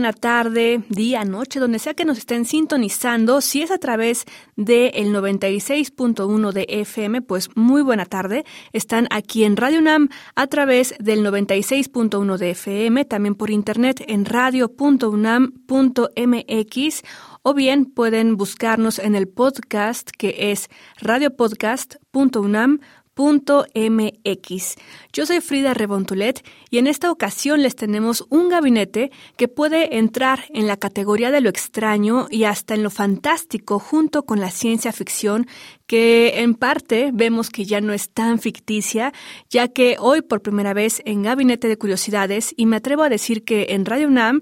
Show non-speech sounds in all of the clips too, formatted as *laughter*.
Buena tarde, día, noche, donde sea que nos estén sintonizando. Si es a través del 96.1 de FM, pues muy buena tarde. Están aquí en Radio UNAM a través del 96.1 de FM, también por internet en radio.unam.mx o bien pueden buscarnos en el podcast que es radiopodcast.unam.mx mx. Yo soy Frida Rebontulet y en esta ocasión les tenemos un gabinete que puede entrar en la categoría de lo extraño y hasta en lo fantástico junto con la ciencia ficción que en parte vemos que ya no es tan ficticia, ya que hoy por primera vez en Gabinete de Curiosidades y me atrevo a decir que en Radio UNAM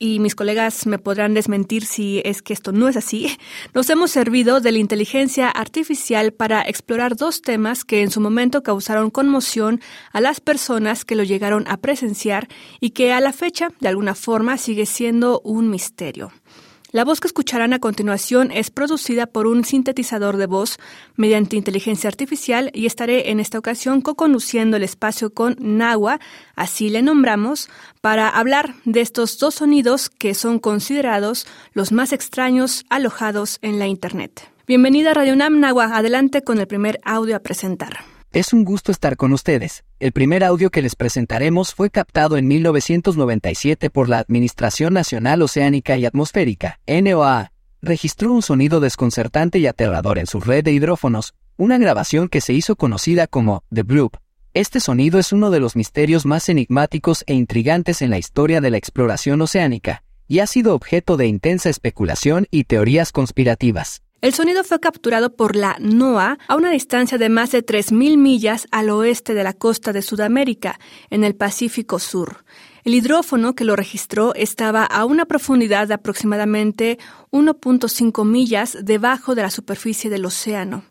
y mis colegas me podrán desmentir si es que esto no es así, *laughs* nos hemos servido de la inteligencia artificial para explorar dos temas que en su momento causaron conmoción a las personas que lo llegaron a presenciar y que a la fecha, de alguna forma, sigue siendo un misterio. La voz que escucharán a continuación es producida por un sintetizador de voz mediante inteligencia artificial y estaré en esta ocasión co-conduciendo el espacio con Nahua, así le nombramos, para hablar de estos dos sonidos que son considerados los más extraños alojados en la Internet. Bienvenida a Radio Nam Nahua, adelante con el primer audio a presentar. Es un gusto estar con ustedes. El primer audio que les presentaremos fue captado en 1997 por la Administración Nacional Oceánica y Atmosférica, NOAA. Registró un sonido desconcertante y aterrador en su red de hidrófonos, una grabación que se hizo conocida como The Bloop. Este sonido es uno de los misterios más enigmáticos e intrigantes en la historia de la exploración oceánica, y ha sido objeto de intensa especulación y teorías conspirativas. El sonido fue capturado por la NOAA a una distancia de más de 3.000 millas al oeste de la costa de Sudamérica, en el Pacífico Sur. El hidrófono que lo registró estaba a una profundidad de aproximadamente 1.5 millas debajo de la superficie del océano.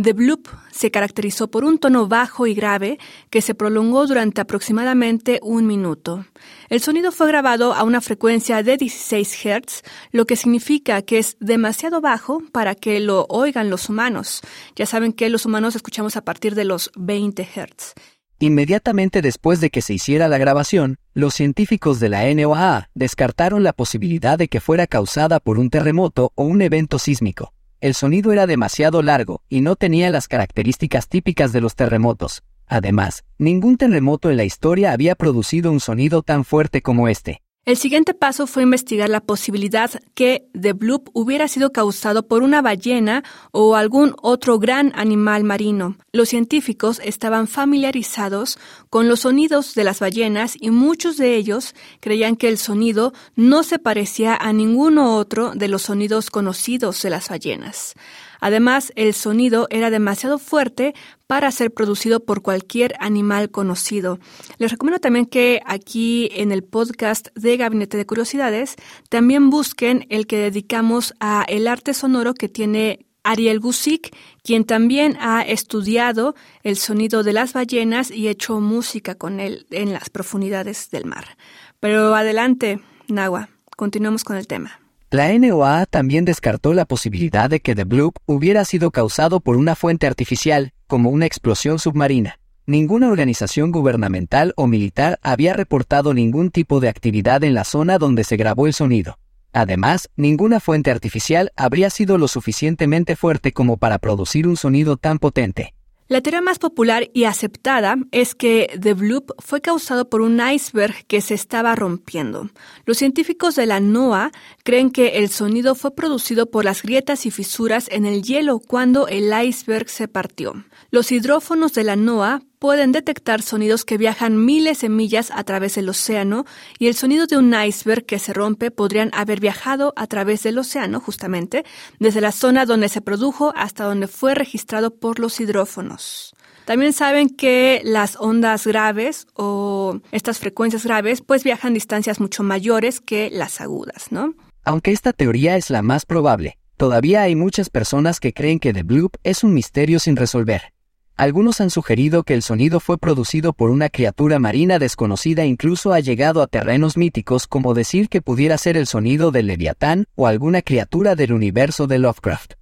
The Bloop se caracterizó por un tono bajo y grave que se prolongó durante aproximadamente un minuto. El sonido fue grabado a una frecuencia de 16 Hz, lo que significa que es demasiado bajo para que lo oigan los humanos. Ya saben que los humanos escuchamos a partir de los 20 Hz. Inmediatamente después de que se hiciera la grabación, los científicos de la NOAA descartaron la posibilidad de que fuera causada por un terremoto o un evento sísmico. El sonido era demasiado largo y no tenía las características típicas de los terremotos. Además, ningún terremoto en la historia había producido un sonido tan fuerte como este. El siguiente paso fue investigar la posibilidad que The Bloop hubiera sido causado por una ballena o algún otro gran animal marino. Los científicos estaban familiarizados con los sonidos de las ballenas y muchos de ellos creían que el sonido no se parecía a ninguno otro de los sonidos conocidos de las ballenas. Además, el sonido era demasiado fuerte para ser producido por cualquier animal conocido. Les recomiendo también que aquí en el podcast de Gabinete de Curiosidades también busquen el que dedicamos a el arte sonoro que tiene Ariel Gusick, quien también ha estudiado el sonido de las ballenas y hecho música con él en las profundidades del mar. Pero adelante, Nagua, continuamos con el tema. La NOAA también descartó la posibilidad de que The Bloop hubiera sido causado por una fuente artificial, como una explosión submarina. Ninguna organización gubernamental o militar había reportado ningún tipo de actividad en la zona donde se grabó el sonido. Además, ninguna fuente artificial habría sido lo suficientemente fuerte como para producir un sonido tan potente. La teoría más popular y aceptada es que The Bloop fue causado por un iceberg que se estaba rompiendo. Los científicos de la NOAA creen que el sonido fue producido por las grietas y fisuras en el hielo cuando el iceberg se partió. Los hidrófonos de la NOAA pueden detectar sonidos que viajan miles de millas a través del océano y el sonido de un iceberg que se rompe podrían haber viajado a través del océano justamente desde la zona donde se produjo hasta donde fue registrado por los hidrófonos. También saben que las ondas graves o estas frecuencias graves pues viajan distancias mucho mayores que las agudas, ¿no? Aunque esta teoría es la más probable, todavía hay muchas personas que creen que The Bloop es un misterio sin resolver. Algunos han sugerido que el sonido fue producido por una criatura marina desconocida e incluso ha llegado a terrenos míticos como decir que pudiera ser el sonido del leviatán o alguna criatura del universo de Lovecraft.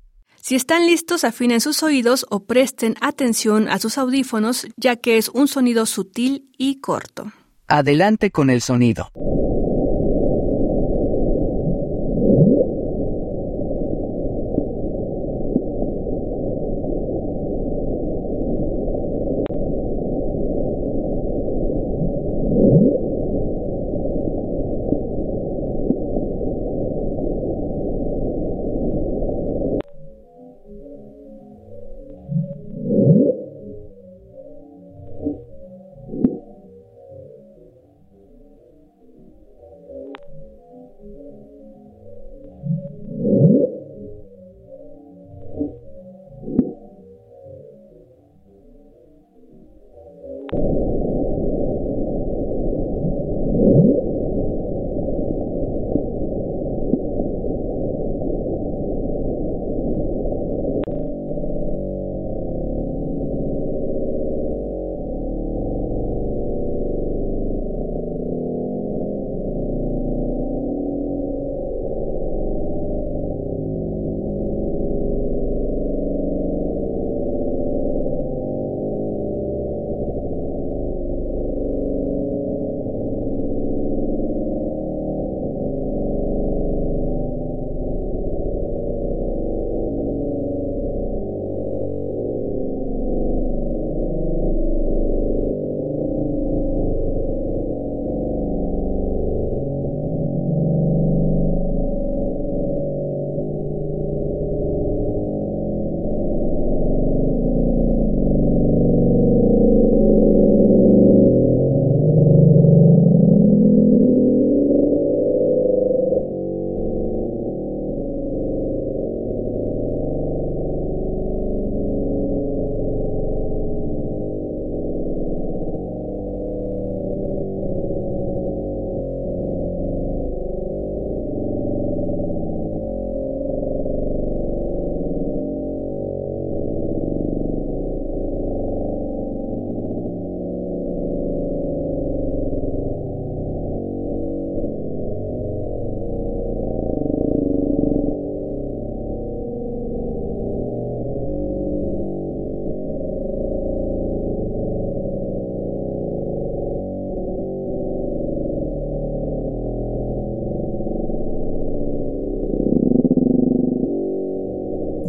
Si están listos, afinen sus oídos o presten atención a sus audífonos, ya que es un sonido sutil y corto. Adelante con el sonido.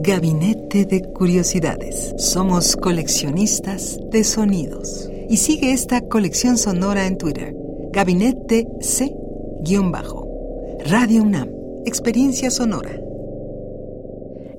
Gabinete de Curiosidades. Somos coleccionistas de sonidos. Y sigue esta colección sonora en Twitter. Gabinete C-Bajo. Radio UNAM. Experiencia sonora.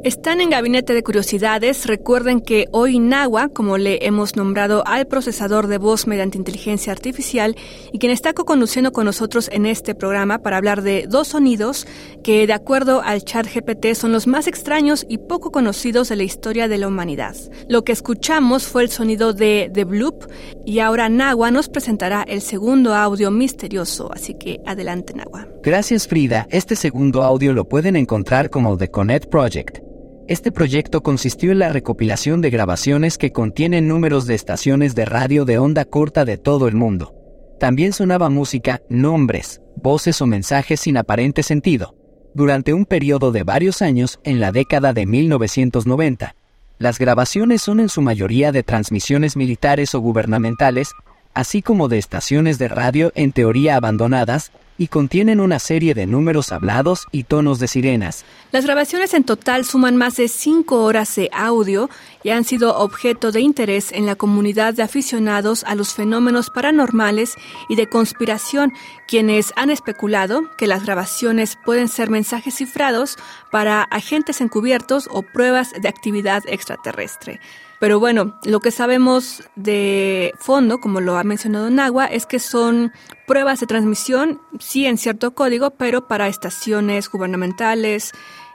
Están en Gabinete de Curiosidades. Recuerden que hoy Nahua, como le hemos nombrado al procesador de voz mediante inteligencia artificial, y quien está co-conduciendo con nosotros en este programa para hablar de dos sonidos que, de acuerdo al chat GPT, son los más extraños y poco conocidos de la historia de la humanidad. Lo que escuchamos fue el sonido de The Bloop, y ahora Nahua nos presentará el segundo audio misterioso. Así que adelante, Nahua. Gracias, Frida. Este segundo audio lo pueden encontrar como The Connect Project. Este proyecto consistió en la recopilación de grabaciones que contienen números de estaciones de radio de onda corta de todo el mundo. También sonaba música, nombres, voces o mensajes sin aparente sentido. Durante un periodo de varios años, en la década de 1990, las grabaciones son en su mayoría de transmisiones militares o gubernamentales, así como de estaciones de radio en teoría abandonadas, y contienen una serie de números hablados y tonos de sirenas. Las grabaciones en total suman más de cinco horas de audio y han sido objeto de interés en la comunidad de aficionados a los fenómenos paranormales y de conspiración, quienes han especulado que las grabaciones pueden ser mensajes cifrados para agentes encubiertos o pruebas de actividad extraterrestre. Pero bueno, lo que sabemos de fondo, como lo ha mencionado Nagua, es que son pruebas de transmisión, sí en cierto código, pero para estaciones gubernamentales,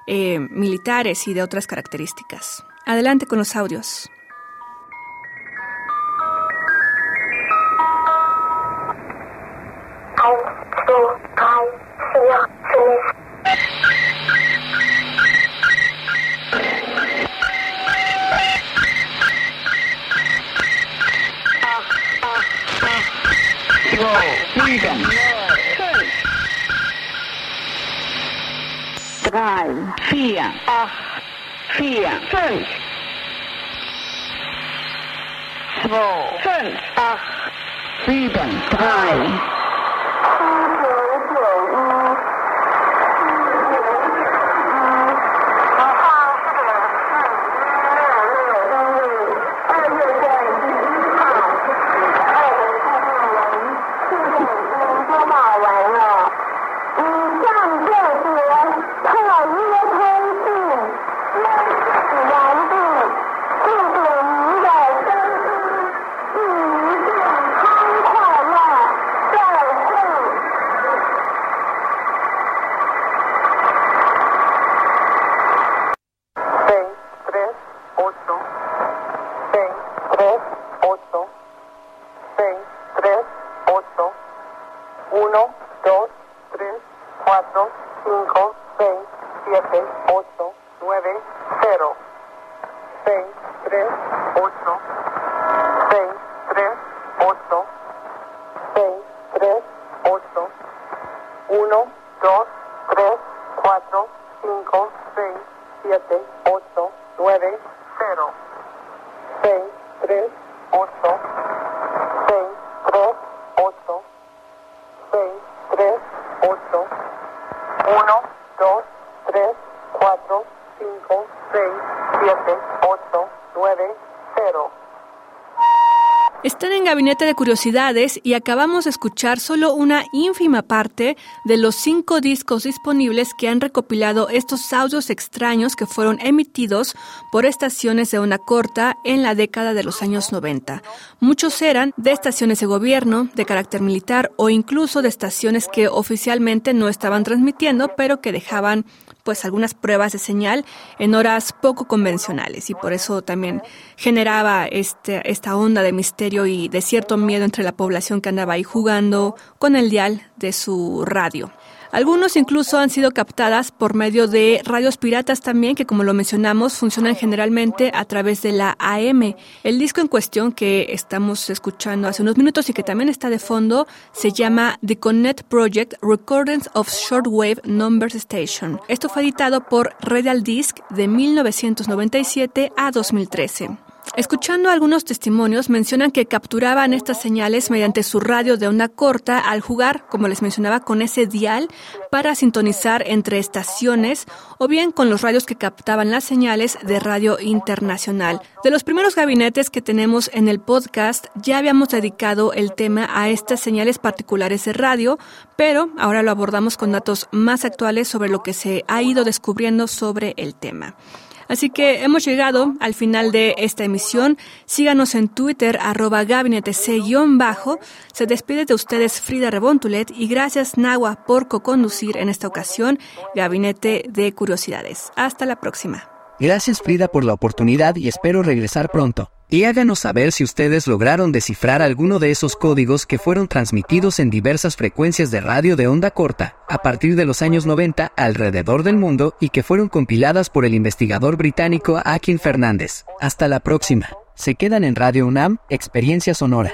eh, militares y de otras características. Adelante con los audios. Time. dos sieben, drei. gabinete de curiosidades y acabamos de escuchar solo una ínfima parte de los cinco discos disponibles que han recopilado estos audios extraños que fueron emitidos por estaciones de onda corta en la década de los años 90. Muchos eran de estaciones de gobierno, de carácter militar o incluso de estaciones que oficialmente no estaban transmitiendo, pero que dejaban pues algunas pruebas de señal en horas poco convencionales y por eso también generaba este, esta onda de misterio y de cierto miedo entre la población que andaba ahí jugando con el dial de su radio. Algunos incluso han sido captadas por medio de radios piratas también, que como lo mencionamos, funcionan generalmente a través de la AM. El disco en cuestión que estamos escuchando hace unos minutos y que también está de fondo se llama The Connect Project Recordings of Shortwave Numbers Station. Esto fue editado por Radial Disc de 1997 a 2013. Escuchando algunos testimonios, mencionan que capturaban estas señales mediante su radio de onda corta al jugar, como les mencionaba, con ese dial para sintonizar entre estaciones o bien con los radios que captaban las señales de radio internacional. De los primeros gabinetes que tenemos en el podcast, ya habíamos dedicado el tema a estas señales particulares de radio, pero ahora lo abordamos con datos más actuales sobre lo que se ha ido descubriendo sobre el tema. Así que hemos llegado al final de esta emisión. Síganos en Twitter, arroba gabinete bajo Se despide de ustedes Frida Rebontulet y gracias Nahua por co-conducir en esta ocasión Gabinete de Curiosidades. Hasta la próxima. Gracias Frida por la oportunidad y espero regresar pronto. Y háganos saber si ustedes lograron descifrar alguno de esos códigos que fueron transmitidos en diversas frecuencias de radio de onda corta a partir de los años 90 alrededor del mundo y que fueron compiladas por el investigador británico Akin Fernández. Hasta la próxima. Se quedan en Radio UNAM, Experiencia Sonora.